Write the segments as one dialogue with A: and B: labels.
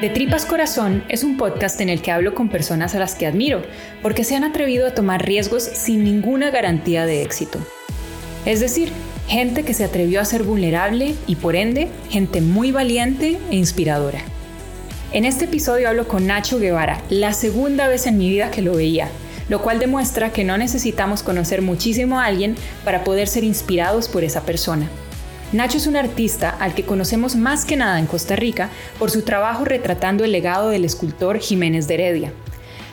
A: De Tripas Corazón es un podcast en el que hablo con personas a las que admiro, porque se han atrevido a tomar riesgos sin ninguna garantía de éxito. Es decir, gente que se atrevió a ser vulnerable y por ende, gente muy valiente e inspiradora. En este episodio hablo con Nacho Guevara, la segunda vez en mi vida que lo veía, lo cual demuestra que no necesitamos conocer muchísimo a alguien para poder ser inspirados por esa persona. Nacho es un artista al que conocemos más que nada en Costa Rica por su trabajo retratando el legado del escultor Jiménez de Heredia.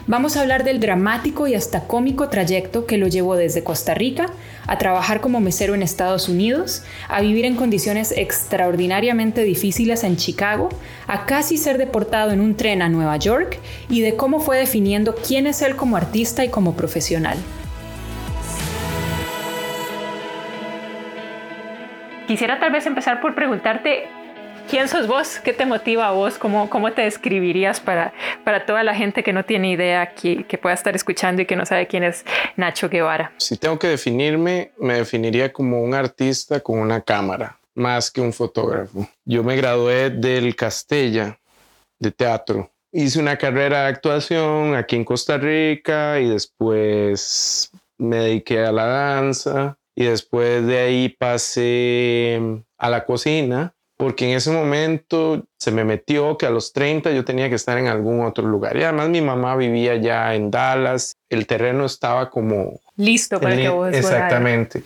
A: Vamos a hablar del dramático y hasta cómico trayecto que lo llevó desde Costa Rica a trabajar como mesero en Estados Unidos, a vivir en condiciones extraordinariamente difíciles en Chicago, a casi ser deportado en un tren a Nueva York y de cómo fue definiendo quién es él como artista y como profesional. Quisiera tal vez empezar por preguntarte, ¿quién sos vos? ¿Qué te motiva a vos? ¿Cómo, cómo te describirías para, para toda la gente que no tiene idea, que, que pueda estar escuchando y que no sabe quién es Nacho Guevara?
B: Si tengo que definirme, me definiría como un artista con una cámara, más que un fotógrafo. Yo me gradué del Castella de teatro. Hice una carrera de actuación aquí en Costa Rica y después me dediqué a la danza y después de ahí pasé a la cocina porque en ese momento se me metió que a los 30 yo tenía que estar en algún otro lugar. Y además mi mamá vivía ya en Dallas, el terreno estaba como...
A: Listo para que vos
B: Exactamente.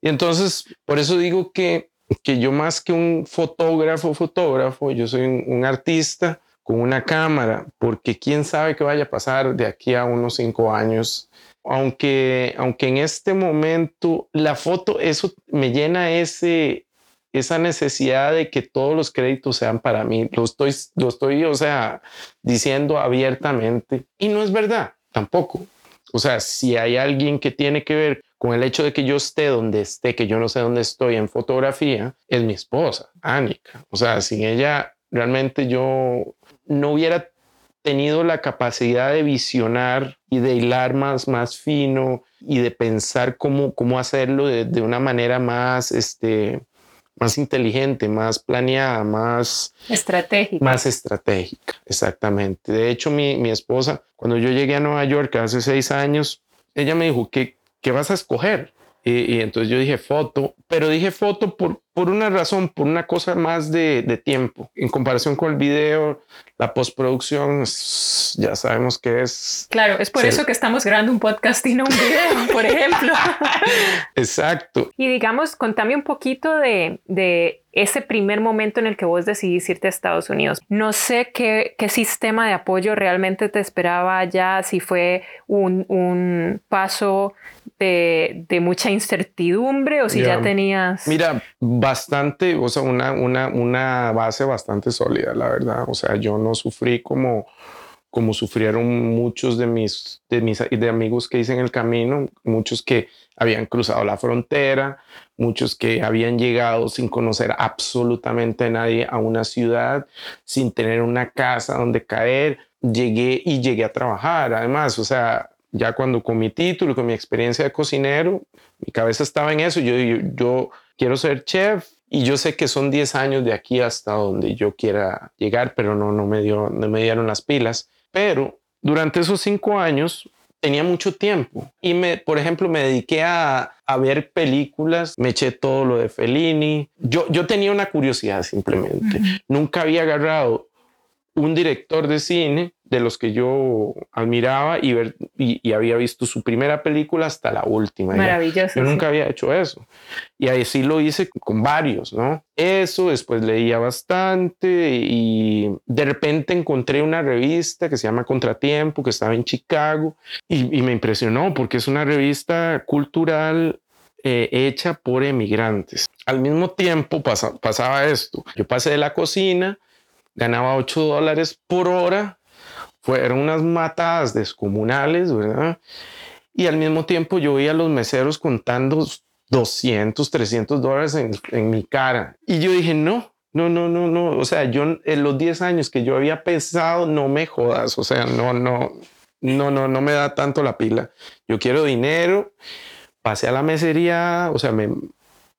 B: Y entonces, por eso digo que, que yo más que un fotógrafo, fotógrafo, yo soy un, un artista con una cámara, porque quién sabe qué vaya a pasar de aquí a unos cinco años aunque, aunque en este momento la foto, eso me llena ese, esa necesidad de que todos los créditos sean para mí. Lo estoy, lo estoy, o sea, diciendo abiertamente. Y no es verdad, tampoco. O sea, si hay alguien que tiene que ver con el hecho de que yo esté donde esté, que yo no sé dónde estoy en fotografía, es mi esposa, Anika. O sea, sin ella realmente yo no hubiera tenido la capacidad de visionar y de hilar más, más fino y de pensar cómo, cómo hacerlo de, una manera más, este, más inteligente, más planeada, más
A: estratégica.
B: Más estratégica, exactamente. De hecho, mi, mi esposa, cuando yo llegué a Nueva York hace seis años, ella me dijo, ¿qué, qué vas a escoger? Y, y, entonces yo dije foto, pero dije foto por, por una razón, por una cosa más de, de tiempo. En comparación con el video, la postproducción, ya sabemos que es...
A: Claro, es por eso que estamos grabando un podcast y no un video, por ejemplo.
B: Exacto.
A: Y digamos, contame un poquito de, de ese primer momento en el que vos decidís irte a Estados Unidos. No sé qué, qué sistema de apoyo realmente te esperaba ya, si fue un, un paso de, de, mucha incertidumbre o si ya tenías...
B: Mira, bastante, o sea, una, una, una base bastante sólida, la verdad. O sea, yo no sufrí como como sufrieron muchos de mis, de mis de amigos que hice en el camino, muchos que habían cruzado la frontera, muchos que habían llegado sin conocer absolutamente a nadie a una ciudad, sin tener una casa donde caer. Llegué y llegué a trabajar, además, o sea, ya cuando con mi título, con mi experiencia de cocinero, mi cabeza estaba en eso. Yo, yo, yo quiero ser chef, y yo sé que son 10 años de aquí hasta donde yo quiera llegar, pero no, no, me, dio, no me dieron las pilas. Pero durante esos cinco años tenía mucho tiempo y me, por ejemplo, me dediqué a, a ver películas, me eché todo lo de Fellini. Yo, yo tenía una curiosidad simplemente. Nunca había agarrado un director de cine de los que yo admiraba y, ver, y, había visto su primera película hasta la última.
A: Maravilloso.
B: Yo nunca había hecho eso. Y ahí sí lo hice con varios, ¿no? Eso, después leía bastante y de repente encontré una revista que se llama Contratiempo, que estaba en Chicago y, me impresionó porque es una revista cultural eh, hecha por emigrantes. Al mismo tiempo pasaba esto. Yo pasé de la cocina, ganaba 8 dólares por hora fueron unas matadas descomunales, ¿verdad? Y al mismo tiempo yo veía a los meseros contando 200, 300 dólares en, mi cara. Y yo dije, no, no, no, no, no. O sea, yo en los 10 años que yo había pensado, no me jodas. O sea, no, no, no, no, no me da tanto la pila. Yo quiero dinero. Pasé a la mesería, o sea, me,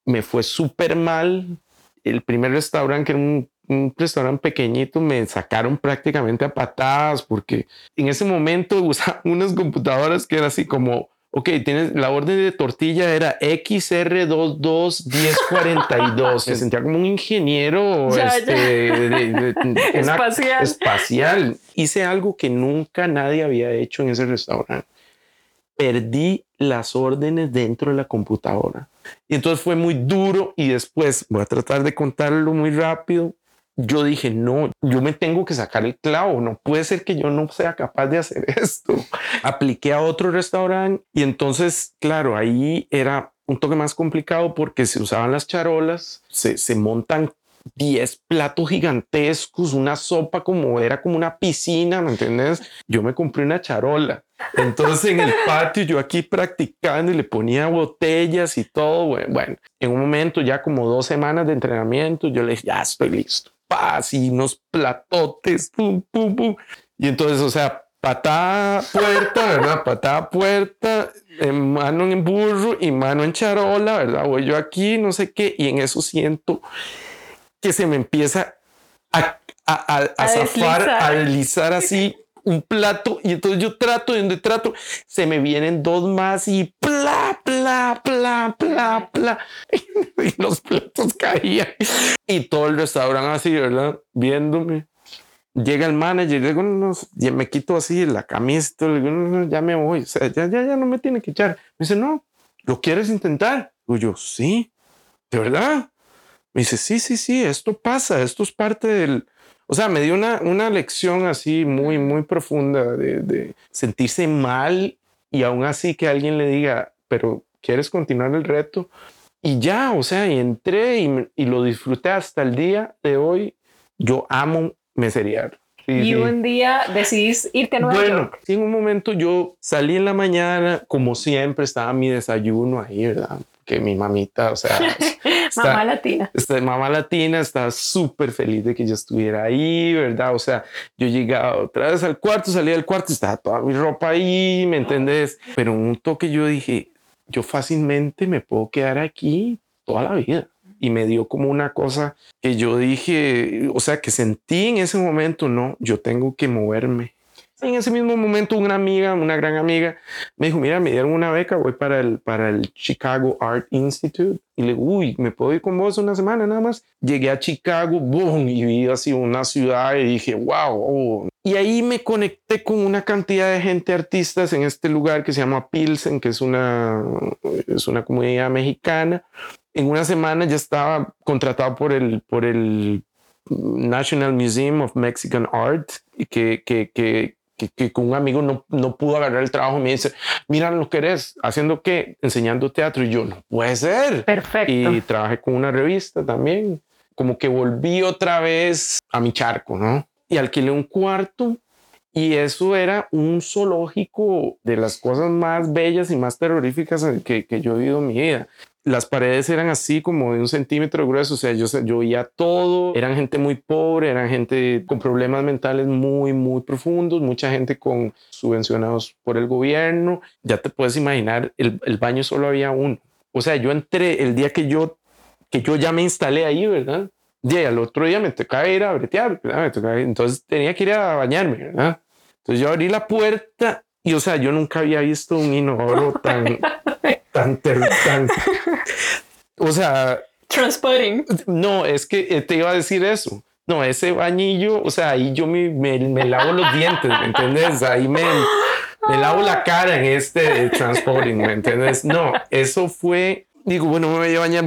B: me fue súper mal. El primer restaurante, que era un un restaurante pequeñito, me sacaron prácticamente a patadas porque en ese momento usaban unas computadoras que eran así como Ok, tienes la orden de tortilla era XR221042. Me sentía como un ingeniero este,
A: espacial.
B: espacial. Hice algo que nunca nadie había hecho en ese restaurante. Perdí las órdenes dentro de la computadora. Y entonces fue muy duro y después voy a tratar de contarlo muy rápido yo dije, no, yo me tengo que sacar el clavo, no puede ser que yo no sea capaz de hacer esto. Apliqué a otro restaurante y entonces, claro, ahí era un toque más complicado porque se usaban las charolas, se, se montan 10 platos gigantescos, una sopa como era como una piscina, ¿me entiendes? Yo me compré una charola. Entonces en el patio yo aquí practicando y le ponía botellas y todo. Bueno, en un momento ya como dos semanas de entrenamiento, yo le dije, ya estoy listo paz y unos platotes, pum, pum, pum. Y entonces, o sea, patada puerta, ¿verdad? Patada puerta, en mano en burro y mano en charola, ¿verdad? Voy yo aquí, no sé qué, y en eso siento que se me empieza a, a, a, zafar, a deslizar así un plato y entonces yo trato y donde trato se me vienen dos más y pla, pla, pla, pla, pla. Y los platos caían y todo el restaurante así, ¿verdad? Viéndome. Llega el manager digo, no, ya me quito así la camisa, le digo, no, ya me voy, ya, ya, ya no me tiene que echar. Me dice, no, ¿lo quieres intentar? Digo yo, sí, ¿de verdad? Me dice, sí, sí, sí, esto pasa, esto es parte del, o sea, me dio una, una lección así muy, muy profunda de, de, sentirse mal y aún así que alguien le diga, pero ¿quieres continuar el reto? Y ya, o sea, y entré y, y lo disfruté hasta el día de hoy. Yo amo meseriar.
A: Sí, y sí. un día decidís irte a Nueva bueno, York.
B: en un momento yo salí en la mañana, como siempre, estaba mi desayuno ahí, ¿verdad? Que mi mamita, o sea,
A: está, mamá latina.
B: Esta mamá latina estaba súper feliz de que yo estuviera ahí, ¿verdad? O sea, yo llegaba otra vez al cuarto, salía del cuarto, estaba toda mi ropa ahí, ¿me entendés? Pero un toque yo dije, yo fácilmente me puedo quedar aquí toda la vida. Y me dio como una cosa que yo dije, o sea, que sentí en ese momento, no, yo tengo que moverme en ese mismo momento una amiga, una gran amiga, me dijo, mira, me dieron una beca, voy para el, para el Chicago Art Institute. Y le digo, uy, ¿me puedo ir con vos una semana nada más? Llegué a Chicago, boom, y vi así una ciudad y dije, wow. Oh". Y ahí me conecté con una cantidad de gente, artistas en este lugar que se llama Pilsen, que es una, es una comunidad mexicana. En una semana ya estaba contratado por el, por el National Museum of Mexican Art, que, que, que, que, con un amigo no, no pudo agarrar el trabajo me dice, mira, ¿lo querés? ¿Haciendo qué? Enseñando teatro. Y yo, no puede ser.
A: Perfecto.
B: Y trabajé con una revista también. Como que volví otra vez a mi charco, ¿no? Y alquilé un cuarto y eso era un zoológico de las cosas más bellas y más terroríficas que, que yo he vivido en mi vida las paredes eran así como de un centímetro grueso, o sea, yo, yo todo, eran gente muy pobre, eran gente con problemas mentales muy, muy profundos, mucha gente con subvencionados por el gobierno, ya te puedes imaginar, el, baño solo había uno, o sea, yo entré el día que yo, que yo ya me instalé ahí, ¿verdad? Y al otro día me tocaba ir a bretear. Me entonces tenía que ir a bañarme, ¿verdad? Entonces yo abrí la puerta y, o sea, yo nunca había visto un inodoro tan, tan, tan, o sea,
A: transporting.
B: No, es que eh, te iba a decir eso. No, ese bañillo, o sea, ahí yo me, me, me lavo los dientes, ¿me entiendes? Ahí me, me lavo la cara en este transporting, ¿me entiendes? No, eso fue digo, bueno, me voy a bañar,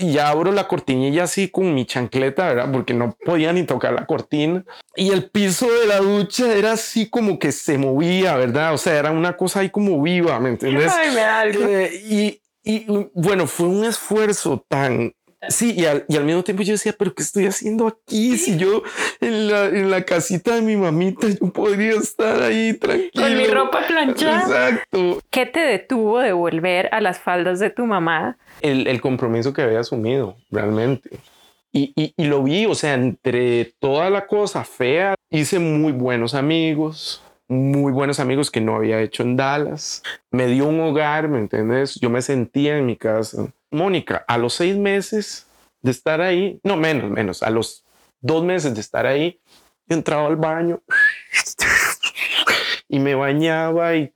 B: y ya abro la cortinilla así con mi chancleta, ¿verdad? Porque no podía ni tocar la cortina. Y el piso de la ducha era así como que se movía, ¿verdad? O sea, era una cosa ahí como viva, ¿me entiendes?
A: Ay, me da algo.
B: Eh, y, y bueno, fue un esfuerzo tan Sí, y al, y al, mismo tiempo yo decía, pero ¿qué estoy haciendo aquí? Si yo en la, en la casita de mi mamita, yo podría estar ahí tranquilo.
A: Con mi ropa planchada.
B: Exacto.
A: ¿Qué te detuvo de volver a las faldas de tu mamá?
B: El, el compromiso que había asumido, realmente. Y, y, y lo vi, o sea, entre toda la cosa fea, hice muy buenos amigos, muy buenos amigos que no había hecho en Dallas. Me dio un hogar, ¿me entiendes? Yo me sentía en mi casa Mónica, a los seis meses de estar ahí, no menos, menos, a los dos meses de estar ahí, entraba al baño y me bañaba y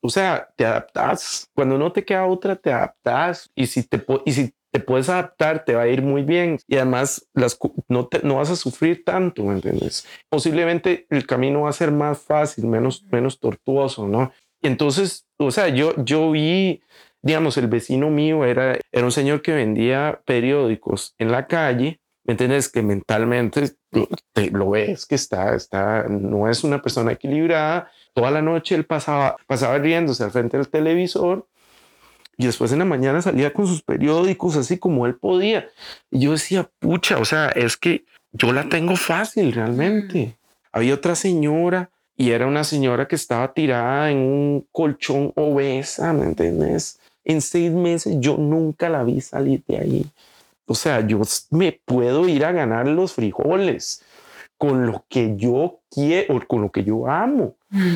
B: o sea, te adaptas. Cuando no te queda otra, te adaptas. Y si te, y si te puedes adaptar, te va a ir muy bien. Y además, las, no, te, no vas a sufrir tanto, ¿me entiendes? Posiblemente el camino va a ser más fácil, menos, menos tortuoso, ¿no? Y entonces, o sea, yo, yo vi, digamos, el vecino mío era, era un señor que vendía periódicos en la calle ¿Me entiendes? Que mentalmente te, lo ves que está, está, no es una persona equilibrada. Toda la noche él pasaba, pasaba riéndose al frente del televisor y después en la mañana salía con sus periódicos así como él podía. Y yo decía, pucha, o sea, es que yo la tengo fácil realmente. Mm. Había otra señora y era una señora que estaba tirada en un colchón obesa, ¿me entiendes? En seis meses yo nunca la vi salir de ahí. O sea, yo me puedo ir a ganar los frijoles con lo que yo quiero, con lo que yo amo. Mm.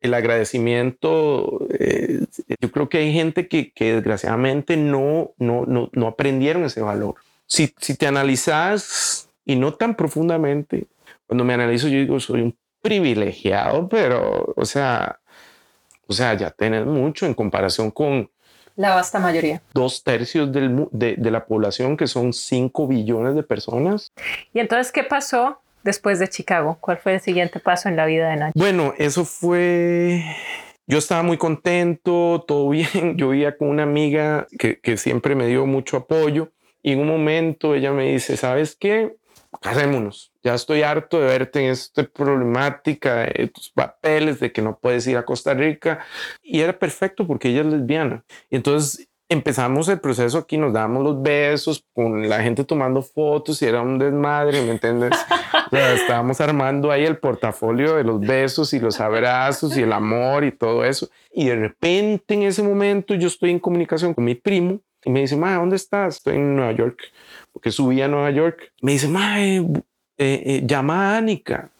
B: El agradecimiento, eh, yo creo que hay gente que, desgraciadamente no, no, no, no, aprendieron ese valor. Si, si te analizas y no tan profundamente, cuando me analizo yo digo, soy un privilegiado, pero, o sea, o sea, ya tenés mucho en comparación con,
A: la vasta mayoría.
B: Dos tercios del, de, de, la población, que son 5 billones de personas.
A: ¿Y entonces qué pasó después de Chicago? ¿Cuál fue el siguiente paso en la vida de Nacho?
B: Bueno, eso fue... Yo estaba muy contento, todo bien. Yo vivía con una amiga que, que siempre me dio mucho apoyo y en un momento ella me dice, ¿sabes qué? Casémonos. Ya estoy harto de verte en esta problemática de tus papeles, de que no puedes ir a Costa Rica. Y era perfecto porque ella es lesbiana. Y entonces empezamos el proceso aquí, nos dábamos los besos con la gente tomando fotos y era un desmadre, ¿me entiendes? estábamos armando ahí el portafolio de los besos y los abrazos y el amor y todo eso. Y de repente en ese momento yo estoy en comunicación con mi primo y me dice, ma, ¿dónde estás? Estoy en Nueva York porque subí a Nueva York. Me dice, mae, eh, eh, llama a Anika,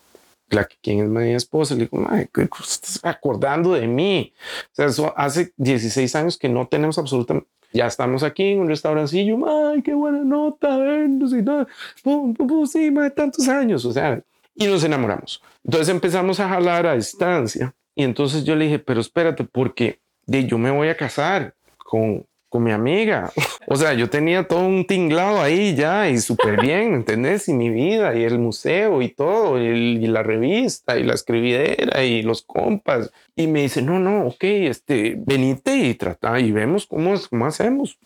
B: la quien es mi esposa. Le digo, ¿qué estás acordando de mí? O sea, eso hace 16 años que no tenemos absolutamente. Ya estamos aquí en un restaurancillo, ay, qué buena nota, y nada. Pum, pum, pum, sí, mae, tantos años. O sea, y nos enamoramos. Entonces empezamos a jalar a distancia. Y entonces yo le dije, pero espérate, porque de yo me voy a casar con con mi amiga. O sea, yo tenía todo un tinglado ahí ya y súper bien, ¿entendés? Y mi vida y el museo y todo, y, la revista y la escribidera y los compas. Y me dice, no, no, ok, este, venite y trata y vemos cómo, cómo hacemos.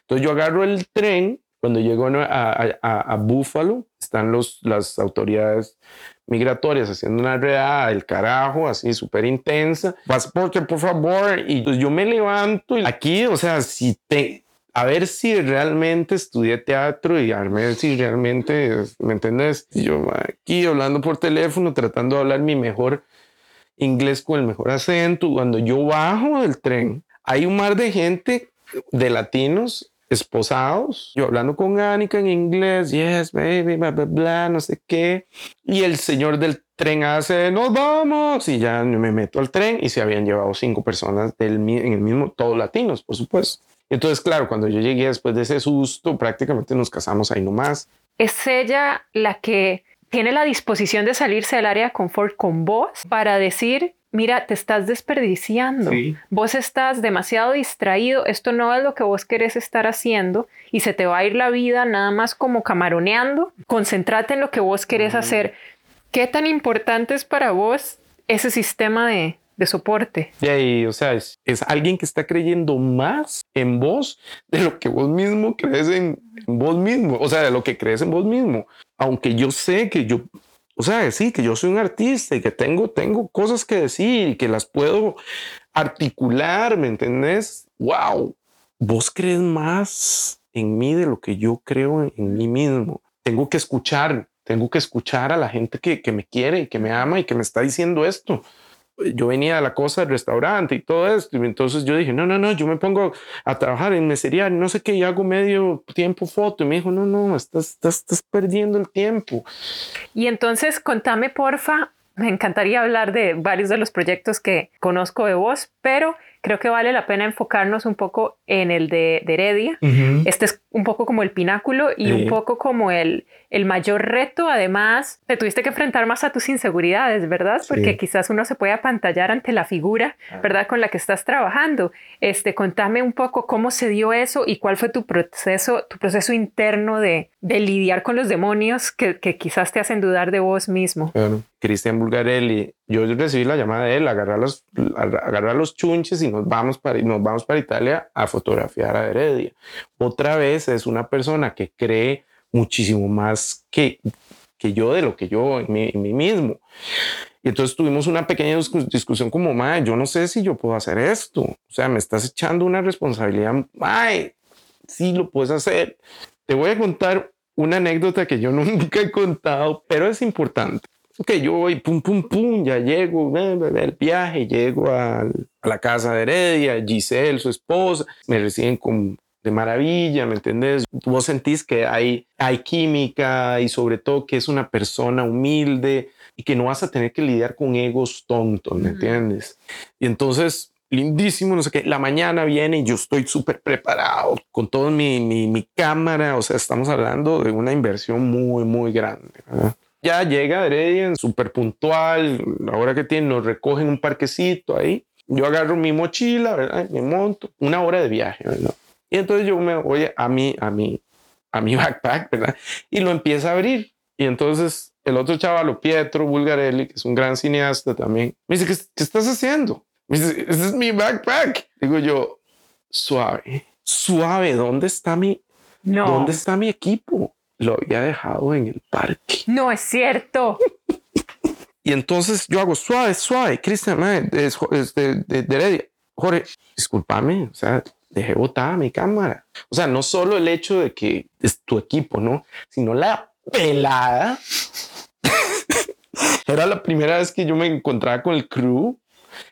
B: Entonces yo agarro el tren. Cuando llego a, a, a, a Buffalo, están los, las autoridades migratorias haciendo una redada del carajo, así súper intensa. Pasaporte, por favor. Y pues yo me levanto y aquí, o sea, si te, a ver si realmente estudié teatro y a ver si realmente, ¿me entiendes? yo aquí hablando por teléfono, tratando de hablar mi mejor inglés con el mejor acento. Cuando yo bajo del tren, hay un mar de gente de latinos esposados, yo hablando con Anika en inglés, yes, baby, bla, bla, bla, no sé qué. Y el señor del tren hace, nos vamos. Y ya me meto al tren y se habían llevado cinco personas del, en el mismo, todos latinos, por supuesto. Entonces, claro, cuando yo llegué después de ese susto, prácticamente nos casamos ahí nomás.
A: Es ella la que tiene la disposición de salirse del área de confort con vos para decir, mira, te estás desperdiciando. Vos estás demasiado distraído, esto no es lo que vos querés estar haciendo y se te va a ir la vida nada más como camaroneando. Concéntrate en lo que vos querés hacer. ¿Qué tan importante es para vos ese sistema de, soporte?
B: Y o sea, es, alguien que está creyendo más en vos de lo que vos mismo crees en vos mismo, o sea, de lo que crees en vos mismo. Aunque yo sé que yo o sea, sí, que yo soy un artista y que tengo, tengo cosas que decir y que las puedo articular, ¿me entendés? ¡Wow! Vos crees más en mí de lo que yo creo en, mí mismo. Tengo que escuchar, tengo que escuchar a la gente que, que me quiere y que me ama y que me está diciendo esto yo venía a la cosa del restaurante y todo esto. Y entonces yo dije, no, no, no, yo me pongo a trabajar en mesería, no sé qué, y hago medio tiempo foto. Y me dijo, no, no, estás, estás, estás perdiendo el tiempo.
A: Y entonces contame, porfa, me encantaría hablar de varios de los proyectos que conozco de vos, pero creo que vale la pena enfocarnos un poco en el de, Heredia. Este es un poco como el pináculo y un poco como el, el mayor reto. Además, te tuviste que enfrentar más a tus inseguridades, ¿verdad? Porque quizás uno se puede apantallar ante la figura, ¿verdad? Con la que estás trabajando. Este, contame un poco cómo se dio eso y cuál fue tu proceso, tu proceso interno de, de lidiar con los demonios que, que, quizás te hacen dudar de vos mismo.
B: Cristian Bulgarelli, yo recibí la llamada de él, agarrar los, agarrar los chunches y nos vamos, para, nos vamos para Italia a fotografiar a Heredia. Otra vez es una persona que cree muchísimo más que, que yo de lo que yo en mí, mismo. Y entonces tuvimos una pequeña discusión como, mae, yo no sé si yo puedo hacer esto. O sea, me estás echando una responsabilidad. Mae, sí lo puedes hacer. Te voy a contar una anécdota que yo nunca he contado, pero es importante. Ok, yo voy, pum, pum, pum, ya llego, el viaje, llego a, la casa de Heredia, Giselle, su esposa, me reciben con, de maravilla, ¿me entendés? Vos sentís que hay, hay química y sobre todo que es una persona humilde y que no vas a tener que lidiar con egos tontos, ¿me entiendes? Y entonces, lindísimo, no sé qué, la mañana viene y yo estoy súper preparado con todo mi, mi, mi, cámara, o sea, estamos hablando de una inversión muy, muy grande. ¿verdad? Ya llega Heredia, súper puntual, la hora que tiene, nos recogen un parquecito ahí. Yo agarro mi mochila, ¿verdad? Me monto, una hora de viaje, ¿verdad? Y entonces yo me voy a mi, a mi, a mi backpack, ¿verdad? Y lo empieza a abrir. Y entonces el otro chaval, Pietro Bulgarelli, que es un gran cineasta también, me dice, ¿qué, qué estás haciendo? Me dice, ese es mi backpack. Digo yo, suave, suave, ¿dónde está mi, no. ¿dónde está mi equipo? Lo había dejado en el parque.
A: No es cierto.
B: y entonces yo hago suave, suave, Cristian, es, es, de, de, de Heredia. Jorge, discúlpame, o sea, dejé botada mi cámara. O sea, no solo el hecho de que es tu equipo, ¿no? Sino la pelada. Era la primera vez que yo me encontraba con el crew.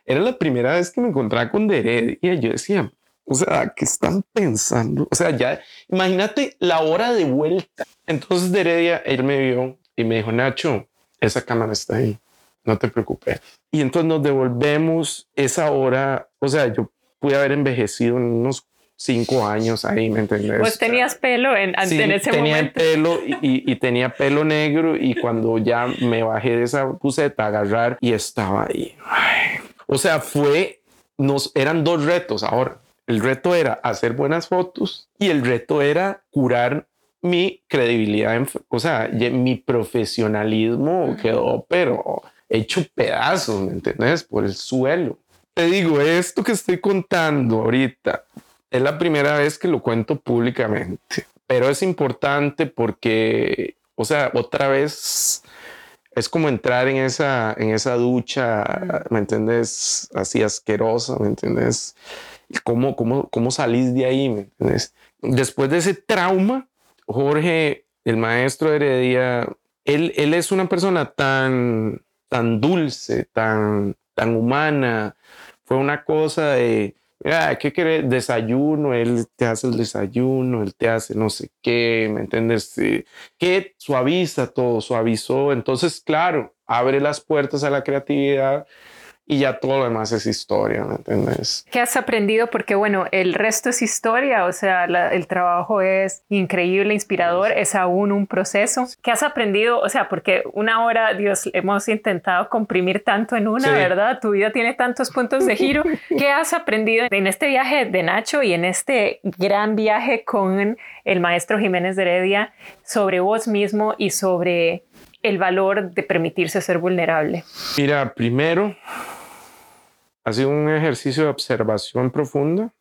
B: Era la primera vez que me encontraba con Heredia. Y yo decía, o sea, ¿qué están pensando? O sea, ya imagínate la hora de vuelta. Entonces de Heredia, él me vio y me dijo, Nacho, esa cámara está ahí, no te preocupes. Y entonces nos devolvemos esa hora. O sea, yo pude haber envejecido en unos cinco años ahí, ¿me entendés?
A: Pues tenías pelo en, sí, en ese
B: tenía
A: momento.
B: pelo y, y, tenía pelo negro y cuando ya me bajé de esa puseta a agarrar y estaba ahí. O sea, fue, nos, eran dos retos ahora. El reto era hacer buenas fotos y el reto era curar mi credibilidad, o sea, mi profesionalismo quedó, pero hecho pedazos, ¿me entiendes? Por el suelo. Te digo, esto que estoy contando ahorita es la primera vez que lo cuento públicamente, pero es importante porque, o sea, otra vez es como entrar en esa, en esa ducha, ¿me entiendes? Así asquerosa, ¿me entiendes? ¿Cómo, cómo, cómo salís de ahí? ¿me entiendes? Después de ese trauma, Jorge, el maestro Heredia, él, él es una persona tan, tan dulce, tan, tan humana. Fue una cosa de, mira, ¿qué quiere? Desayuno, él te hace el desayuno, él te hace no sé qué, ¿me entiendes? Que suaviza todo, suavizó. Entonces, claro, abre las puertas a la creatividad y ya todo lo demás es historia, ¿me entiendes?
A: ¿Qué has aprendido? Porque bueno, el resto es historia, o sea, el trabajo es increíble, inspirador, es aún un proceso. ¿Qué has aprendido? O sea, porque una hora, Dios, hemos intentado comprimir tanto en una, ¿verdad? Tu vida tiene tantos puntos de giro. ¿Qué has aprendido en este viaje de Nacho y en este gran viaje con el maestro Jiménez de Heredia sobre vos mismo y sobre el valor de permitirse ser vulnerable?
B: Mira, primero, ha sido un ejercicio de observación profunda,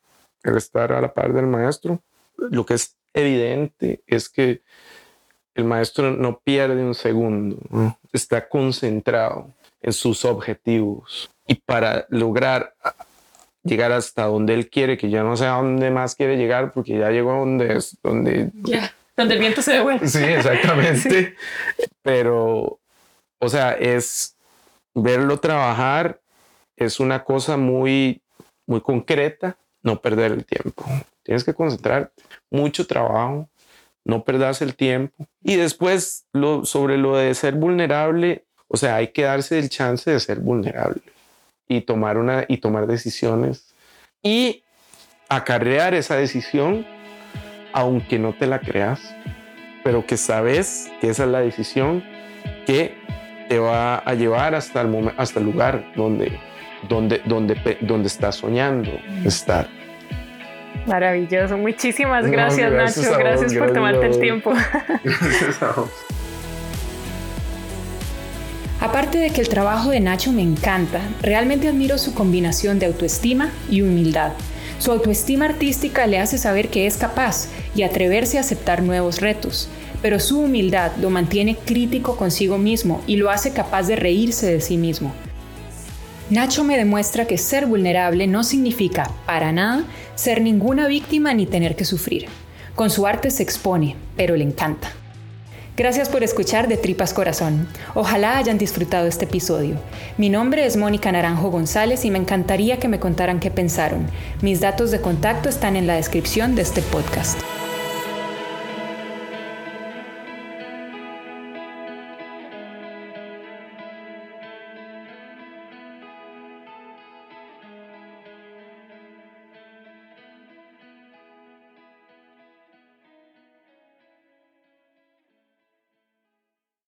B: el estar a la par del maestro. Lo que es evidente es que el maestro no pierde un segundo, está concentrado en sus objetivos y para lograr llegar hasta donde él quiere, que ya no sé a dónde más quiere llegar porque ya llegó a donde es, donde...
A: Ya, donde el viento se devuelve.
B: Sí, exactamente. Pero, o sea, es verlo trabajar es una cosa muy, muy concreta, no perder el tiempo. Tienes que concentrarte, mucho trabajo, no perdas el tiempo. Y después, lo, sobre lo de ser vulnerable, o sea, hay que darse el chance de ser vulnerable. y tomar, una, y tomar decisiones y acarrear esa decisión aunque no te la creas, pero que sabes que esa es la decisión que te va a llevar hasta el, hasta el lugar donde, donde, donde, donde estás soñando estar.
A: Maravilloso, muchísimas gracias, Nacho, gracias, por tomarte el tiempo. Gracias a vos. Aparte de que el trabajo de Nacho me encanta, realmente admiro su combinación de autoestima y humildad. Su autoestima artística le hace saber que es capaz y atreverse a aceptar nuevos retos, pero su humildad lo mantiene crítico consigo mismo y lo hace capaz de reírse de sí mismo. Nacho me demuestra que ser vulnerable no significa, para nada, ser ninguna víctima ni tener que sufrir. Con su arte se expone, pero le encanta. Gracias por escuchar de Tripas Corazón. Ojalá hayan disfrutado este episodio. Mi nombre es Mónica Naranjo González y me encantaría que me contaran qué pensaron. Mis datos de contacto están en la descripción de este podcast.